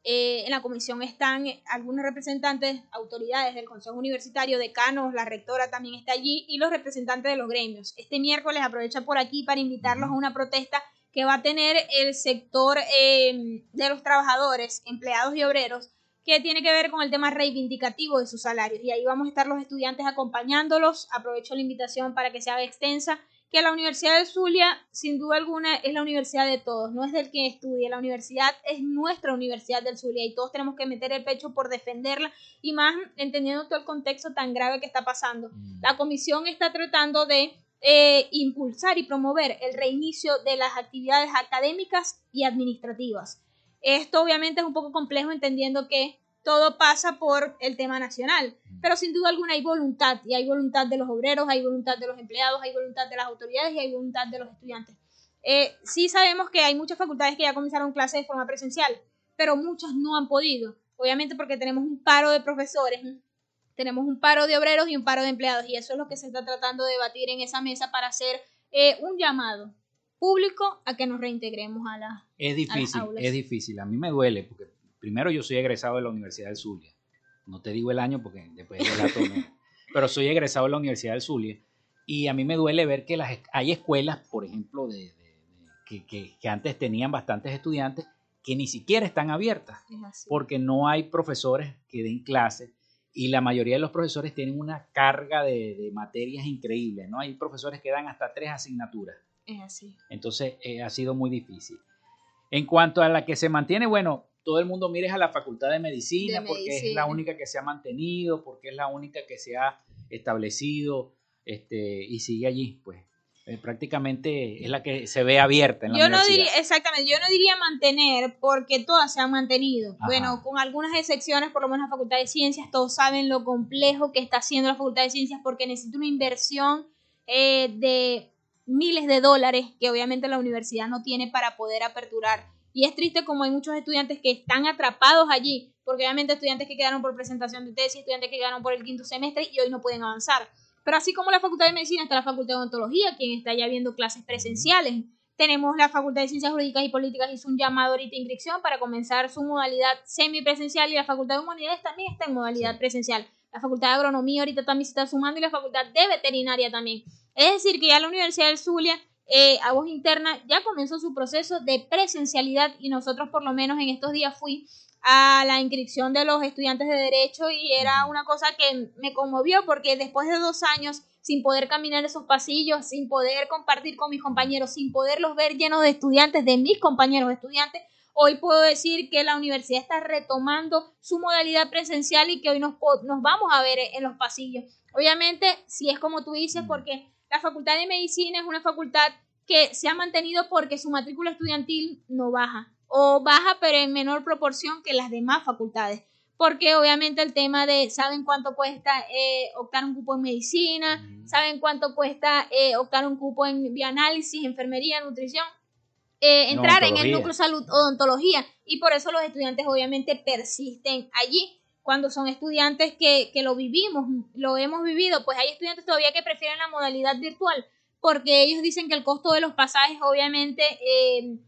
eh, en la comisión están algunos representantes, autoridades del Consejo Universitario, decanos, la rectora también está allí y los representantes de los gremios. Este miércoles aprovecha por aquí para invitarlos a una protesta que va a tener el sector eh, de los trabajadores, empleados y obreros, que tiene que ver con el tema reivindicativo de sus salarios. Y ahí vamos a estar los estudiantes acompañándolos. Aprovecho la invitación para que se haga extensa que la Universidad de Zulia, sin duda alguna, es la universidad de todos, no es del que estudie, la universidad es nuestra universidad del Zulia y todos tenemos que meter el pecho por defenderla y más entendiendo todo el contexto tan grave que está pasando. Mm. La comisión está tratando de eh, impulsar y promover el reinicio de las actividades académicas y administrativas. Esto obviamente es un poco complejo entendiendo que todo pasa por el tema nacional. Pero sin duda alguna hay voluntad, y hay voluntad de los obreros, hay voluntad de los empleados, hay voluntad de las autoridades y hay voluntad de los estudiantes. Eh, sí sabemos que hay muchas facultades que ya comenzaron clases de forma presencial, pero muchas no han podido. Obviamente porque tenemos un paro de profesores, tenemos un paro de obreros y un paro de empleados, y eso es lo que se está tratando de debatir en esa mesa para hacer eh, un llamado público a que nos reintegremos a la Es difícil, aulas. es difícil. A mí me duele porque primero yo soy egresado de la Universidad del Zulia. No te digo el año porque después el dato no. Pero soy egresado de la Universidad del Zulia y a mí me duele ver que las, hay escuelas, por ejemplo, de, de- de- que, que- que antes tenían bastantes estudiantes que ni siquiera están abiertas Es porque no hay profesores que den clases y la mayoría de los profesores tienen una carga de, de materias increíbles, ¿no? Hay profesores que dan hasta tres asignaturas. Es así. Entonces eh, ha sido muy difícil. En cuanto a la que se mantiene, bueno, todo el mundo mire a la Facultad de Medicina De porque es la única que se ha mantenido, porque es la única que se ha establecido este, y sigue allí, pues. Eh, prácticamente es la que se ve abierta en la Yo no diría, exactamente, yo no diría mantener porque todas se han mantenido. Ajá. Bueno, con algunas excepciones, por lo menos la Facultad de Ciencias, todos saben lo complejo que está haciendo la Facultad de Ciencias porque necesita una inversión eh, de miles de dólares que obviamente la universidad no tiene para poder aperturar. Y es triste como hay muchos estudiantes que están atrapados allí, porque obviamente estudiantes que quedaron por presentación de tesis, estudiantes que quedaron por el quinto semestre y hoy no pueden avanzar. Pero así como la Facultad de Medicina está la Facultad de Odontología, quien está ya viendo clases presenciales. Tenemos la Facultad de Ciencias Jurídicas y Políticas hizo un llamado ahorita de inscripción para comenzar su modalidad semipresencial y la Facultad de Humanidades también está en modalidad presencial. La Facultad de Agronomía ahorita también se está sumando y la Facultad de Veterinaria también. Es decir, que ya la Universidad del Zulia, eh, a voz interna, ya comenzó su proceso de presencialidad y nosotros por lo menos en estos días fui a la inscripción de los estudiantes de Derecho y era una cosa que me conmovió porque después de dos años sin poder caminar esos pasillos, sin poder compartir con mis compañeros, sin poderlos ver llenos de estudiantes, de mis compañeros estudiantes, hoy puedo decir que la universidad está retomando su modalidad presencial y que hoy nos, nos vamos a ver en los pasillos. Obviamente, si es como tú dices, porque la Facultad de Medicina es una facultad que se ha mantenido porque su matrícula estudiantil no baja, o baja pero en menor proporción que las demás facultades, porque obviamente el tema de, ¿saben cuánto cuesta eh, optar un cupo en medicina? ¿Saben cuánto cuesta eh, optar un cupo en bioanálisis, enfermería, nutrición? Eh, entrar en el núcleo salud odontología y por eso los estudiantes obviamente persisten allí cuando son estudiantes que, que lo vivimos, lo hemos vivido, pues hay estudiantes todavía que prefieren la modalidad virtual porque ellos dicen que el costo de los pasajes obviamente eh,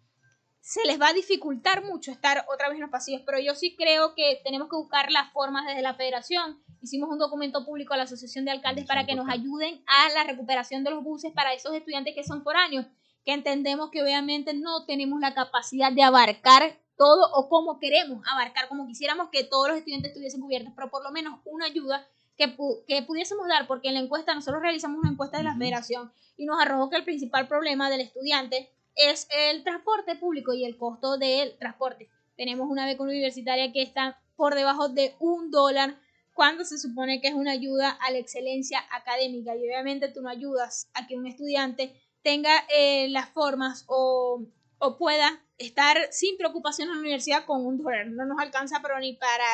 se les va a dificultar mucho estar otra vez en los pasillos, pero yo sí creo que tenemos que buscar las formas desde la federación. Hicimos un documento público a la Asociación de Alcaldes para que nos ayuden a la recuperación de los buses para esos estudiantes que son foráneos, que entendemos que obviamente no tenemos la capacidad de abarcar todo o como queremos abarcar, como quisiéramos que todos los estudiantes estuviesen cubiertos, pero por lo menos una ayuda que, pu- que pudiésemos dar, porque en la encuesta, nosotros realizamos una encuesta de la federación y nos arrojó que el principal problema del estudiante es el transporte público y el costo del transporte. Tenemos una beca universitaria que está por debajo de un dólar cuando se supone que es una ayuda a la excelencia académica y obviamente tú no ayudas a que un estudiante tenga eh, las formas o, o pueda estar sin preocupación en la universidad con un dólar. No nos alcanza pero ni para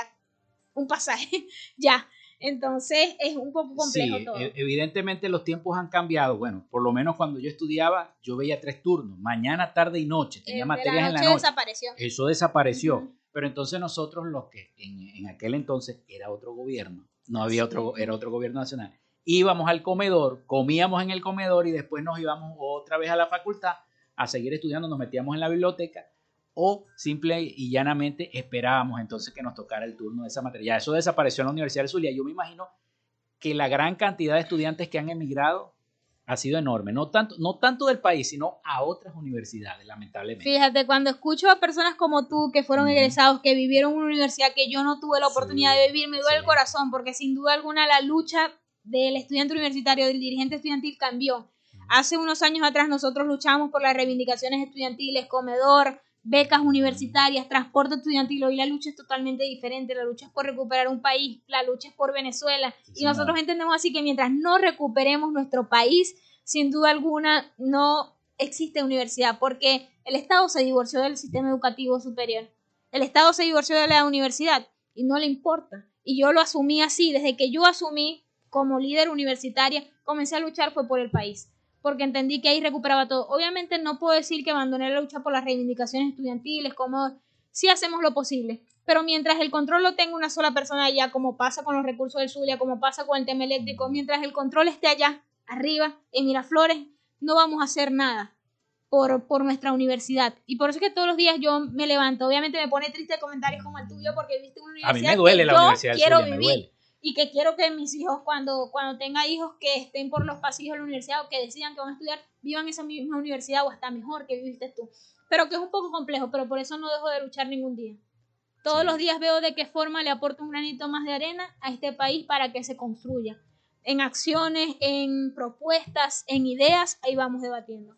un pasaje ya. Entonces es un poco complejo Sí, todo. e- evidentemente los tiempos han cambiado. Bueno, por lo menos cuando yo estudiaba, yo veía tres turnos, mañana, tarde y noche. Tenía Eh, materias la en la noche desapareció. Eso desapareció. Pero entonces nosotros, los que en, en aquel entonces era otro gobierno, no había otro, era otro gobierno nacional, íbamos al comedor, comíamos en el comedor y después nos íbamos otra vez a la facultad a seguir estudiando, nos metíamos en la biblioteca o simple y llanamente esperábamos entonces que nos tocara el turno de esa materia. Ya eso desapareció en la Universidad del Zulia. Yo me imagino que la gran cantidad de estudiantes que han emigrado ha sido enorme, no tanto, no tanto del país, sino a otras universidades, lamentablemente. Fíjate, cuando escucho a personas como tú que fueron egresados, que vivieron una universidad que yo no tuve la oportunidad de vivir, me duele el corazón, porque sin duda alguna la lucha del estudiante universitario, del dirigente estudiantil cambió. Hace unos años atrás nosotros luchamos por las reivindicaciones estudiantiles, comedor, becas universitarias, transporte estudiantil. Hoy la lucha es totalmente diferente. La lucha es por recuperar un país, la lucha es por Venezuela. y nosotros entendemos así que mientras no recuperemos nuestro país, sin duda alguna no existe universidad, porque el Estado se divorció del sistema educativo superior. El Estado se divorció de la universidad y no le importa. Y yo lo asumí así, desde que yo asumí como líder universitaria, comencé a luchar fue por el país, porque entendí que ahí recuperaba todo. Obviamente no puedo decir que abandoné la lucha por las reivindicaciones estudiantiles, como sí hacemos lo posible, pero mientras el control lo tenga una sola persona allá, como pasa con los recursos del Zulia, como pasa con el tema eléctrico, mientras el control esté allá, arriba, en Miraflores, no vamos a hacer nada. por, por nuestra universidad. Y por eso es que todos los días yo me levanto. Obviamente me pone triste comentarios como el tuyo porque viste una A universidad mí me duele que la yo Universidad del quiero Zulia, me duele. Y que quiero que mis hijos cuando, cuando tenga hijos que estén por los pasillos de la universidad o que decidan que van a estudiar, vivan esa misma universidad o hasta mejor que viviste tú. Pero que es un poco complejo, pero por eso no dejo de luchar ningún día. Todos los días veo de qué forma le aporto un granito más de arena a este país para que se construya. En acciones, en propuestas, en ideas, ahí vamos debatiendo.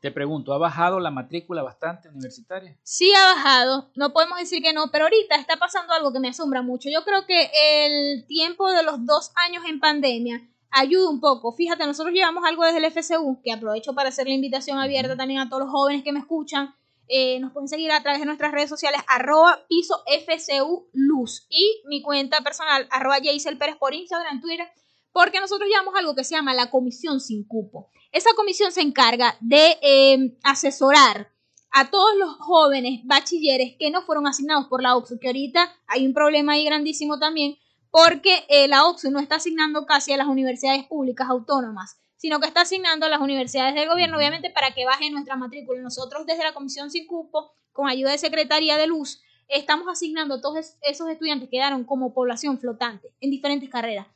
Te pregunto, ¿ha bajado la matrícula bastante universitaria? Sí ha bajado, no podemos decir que no, pero ahorita está pasando algo que me asombra mucho. Yo creo que el tiempo de los dos años en pandemia ayuda un poco. Fíjate, nosotros llevamos algo desde el FCU, que aprovecho para hacer la invitación abierta también a todos los jóvenes que me escuchan. Eh, nos pueden seguir a través de nuestras redes sociales, arroba piso FCU Luz y mi cuenta personal, arroba Jaisel Pérez por Instagram, Twitter, porque nosotros llevamos algo que se llama la comisión sin cupo. Esa comisión se encarga de eh, asesorar a todos los jóvenes bachilleres que no fueron asignados por la OXU, que ahorita hay un problema ahí grandísimo también, porque eh, la OXU no está asignando casi a las universidades públicas autónomas, sino que está asignando a las universidades del gobierno, obviamente, para que baje nuestra matrícula. Nosotros desde la Comisión Sin Cupo, con ayuda de Secretaría de Luz, estamos asignando a todos es- esos estudiantes que quedaron como población flotante en diferentes carreras.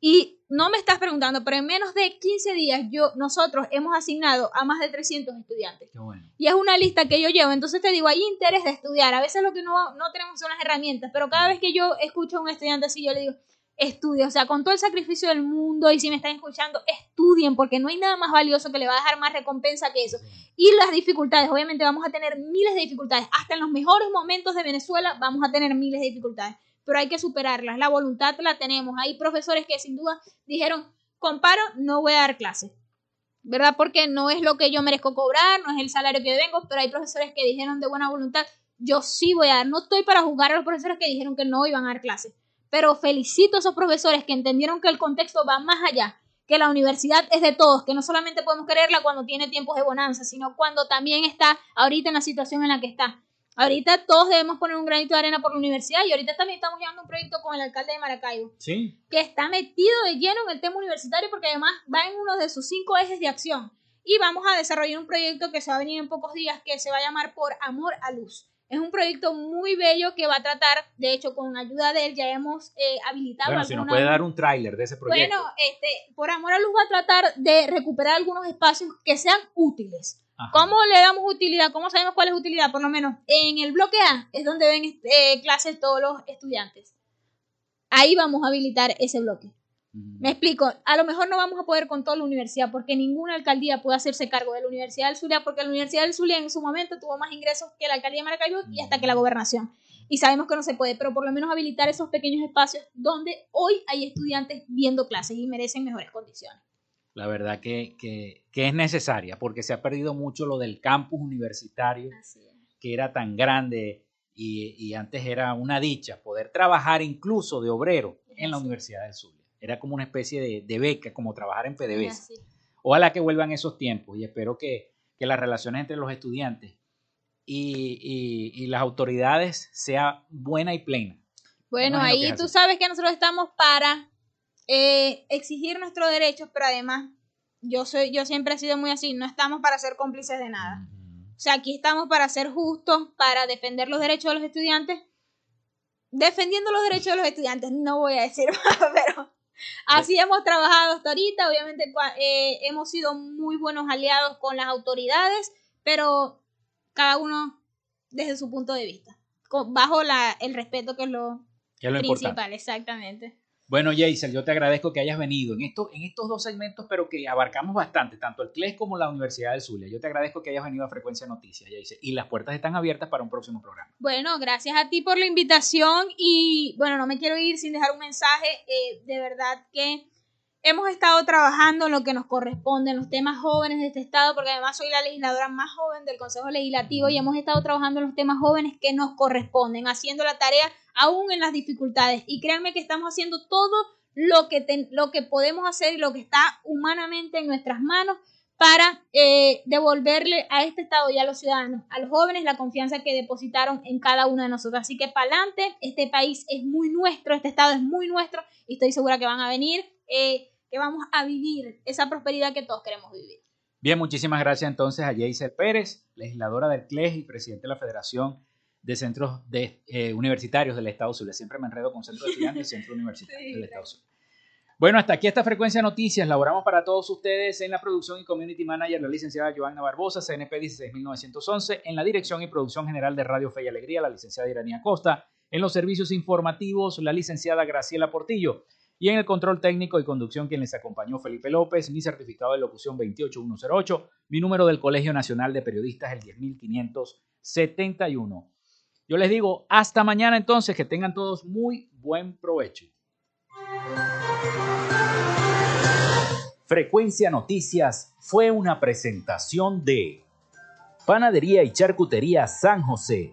Y no me estás preguntando, pero en menos de 15 días yo, nosotros hemos asignado a más de 300 estudiantes. Y es una lista que yo llevo. Entonces te digo, hay interés de estudiar. A veces lo que no, no tenemos son las herramientas, pero cada vez que yo escucho a un estudiante así, yo le digo, estudia. O sea, con todo el sacrificio del mundo y si me están escuchando, estudien, porque no hay nada más valioso que le va a dejar más recompensa que eso. Y las dificultades, obviamente vamos a tener miles de dificultades. Hasta en los mejores momentos de Venezuela vamos a tener miles de dificultades. Pero hay que superarlas. La voluntad la tenemos. Hay profesores que sin duda dijeron, comparo, no voy a dar clases. ¿verdad? Porque no es lo que yo merezco cobrar, no es el salario que vengo, pero hay profesores que dijeron de buena voluntad, yo sí voy a dar, no estoy para juzgar a los profesores que dijeron que no iban a dar clases, pero felicito a esos profesores que entendieron que el contexto va más allá, que la universidad es de todos, que no solamente podemos quererla cuando tiene tiempos de bonanza, sino cuando también está ahorita en la situación en la que está. Ahorita todos debemos poner un granito de arena por la universidad y ahorita también estamos llevando un proyecto con el alcalde de Maracaibo Sí. que está metido de lleno en el tema universitario porque además va en uno de sus cinco ejes de acción. Y vamos a desarrollar un proyecto que se va a venir en pocos días que se va a llamar Por Amor a Luz. Es un proyecto muy bello que va a tratar, de hecho, con ayuda de él ya hemos eh, habilitado Bueno, si nos puede dar un tráiler de ese proyecto. Bueno, este, Por Amor a Luz va a tratar de recuperar algunos espacios que sean útiles. Ajá. ¿Cómo le damos utilidad? ¿Cómo sabemos cuál es utilidad? Por lo menos en el bloque A es donde ven eh, clases todos los estudiantes. Ahí vamos a habilitar ese bloque. Me explico, a lo mejor no vamos a poder con toda la universidad porque ninguna alcaldía puede hacerse cargo de la Universidad del Zulia porque la Universidad del Zulia en su momento tuvo más ingresos que la alcaldía de Maracaibo y hasta que la gobernación. Y sabemos que no se puede, pero por lo menos habilitar esos pequeños espacios donde hoy hay estudiantes viendo clases y merecen mejores condiciones. La verdad que, que- que es necesaria porque se ha perdido mucho lo del campus universitario que era tan grande y, y antes era una dicha poder trabajar incluso de obrero en la Universidad del Zulia. Era como una especie de, de beca, como trabajar en PDVSA. Ojalá que vuelvan esos tiempos y espero que, que las relaciones entre los estudiantes y, y- y las autoridades sea buena y plena. Bueno, ahí tú sabes que nosotros estamos para eh, exigir nuestros derechos, pero además yo soy, yo siempre he sido muy así, no estamos para ser cómplices de nada. O sea, aquí estamos para ser justos, para defender los derechos de los estudiantes. Defendiendo los derechos de los estudiantes, no voy a decir más, pero así hemos trabajado hasta ahorita. Obviamente eh, hemos sido muy buenos aliados con las autoridades, pero cada uno desde su punto de vista, con- bajo la, el respeto que es lo, Que es lo principal, importante. exactamente. Bueno, Jaisel, yo te agradezco que hayas venido en, esto, en estos dos segmentos, pero que abarcamos bastante, tanto el CLES como la Universidad del Zulia. Yo te agradezco que hayas venido a Frecuencia Noticias, Jaisel, y las puertas están abiertas para un próximo programa. Bueno, gracias a ti por la invitación y bueno, no me quiero ir sin dejar un mensaje. eh, de verdad que hemos estado trabajando en lo que nos corresponde, en los temas jóvenes de este estado, porque además soy la legisladora más joven del Consejo Legislativo y hemos estado trabajando en los temas jóvenes que nos corresponden, haciendo la tarea aún en las dificultades. Y créanme que estamos haciendo todo lo que, ten- lo que podemos hacer y lo que está humanamente en nuestras manos para eh, devolverle a este Estado y a los ciudadanos, a los jóvenes, la confianza que depositaron en cada uno de nosotros. Así que para adelante, este país es muy nuestro, este Estado es muy nuestro y estoy segura que van a venir, eh, que vamos a vivir esa prosperidad que todos queremos vivir. Bien, muchísimas gracias entonces a Jaisel Pérez, legisladora del CLES y presidente de la Federación de Centros de, eh, Universitarios del Estado Zulia. Siempre me enredo con Centro de Estudiantes y Centro Universitario del Estado Zulia. Bueno, hasta aquí esta frecuencia de noticias. Laboramos para todos ustedes en la producción y community manager, la licenciada Joanna Barbosa, CNP 16911, en la dirección y producción general de Radio Fe y Alegría, la licenciada Iranía Costa, en los servicios informativos, la licenciada Graciela Portillo, y en el control técnico y conducción quien les acompañó Felipe López, mi certificado de locución 28108, mi número del Colegio Nacional de Periodistas el 10571. Yo les digo, hasta mañana entonces, que tengan todos muy buen provecho. Frecuencia Noticias fue una presentación de Panadería y Charcutería San José.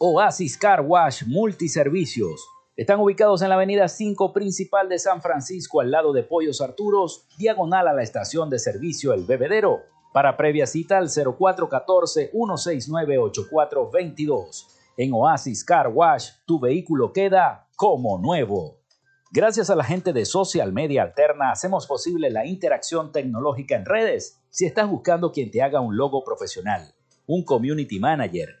Oasis Car Wash Multiservicios. Están ubicados en la avenida 5 principal de San Francisco, al lado de Pollos Arturos, diagonal a la estación de servicio El Bebedero. Para previa cita al 0414-169-8422. En Oasis Car Wash, tu vehículo queda como nuevo. Gracias a la gente de Social Media Alterna hacemos posible la interacción tecnológica en redes. Si estás buscando quien te haga un logo profesional, un community manager,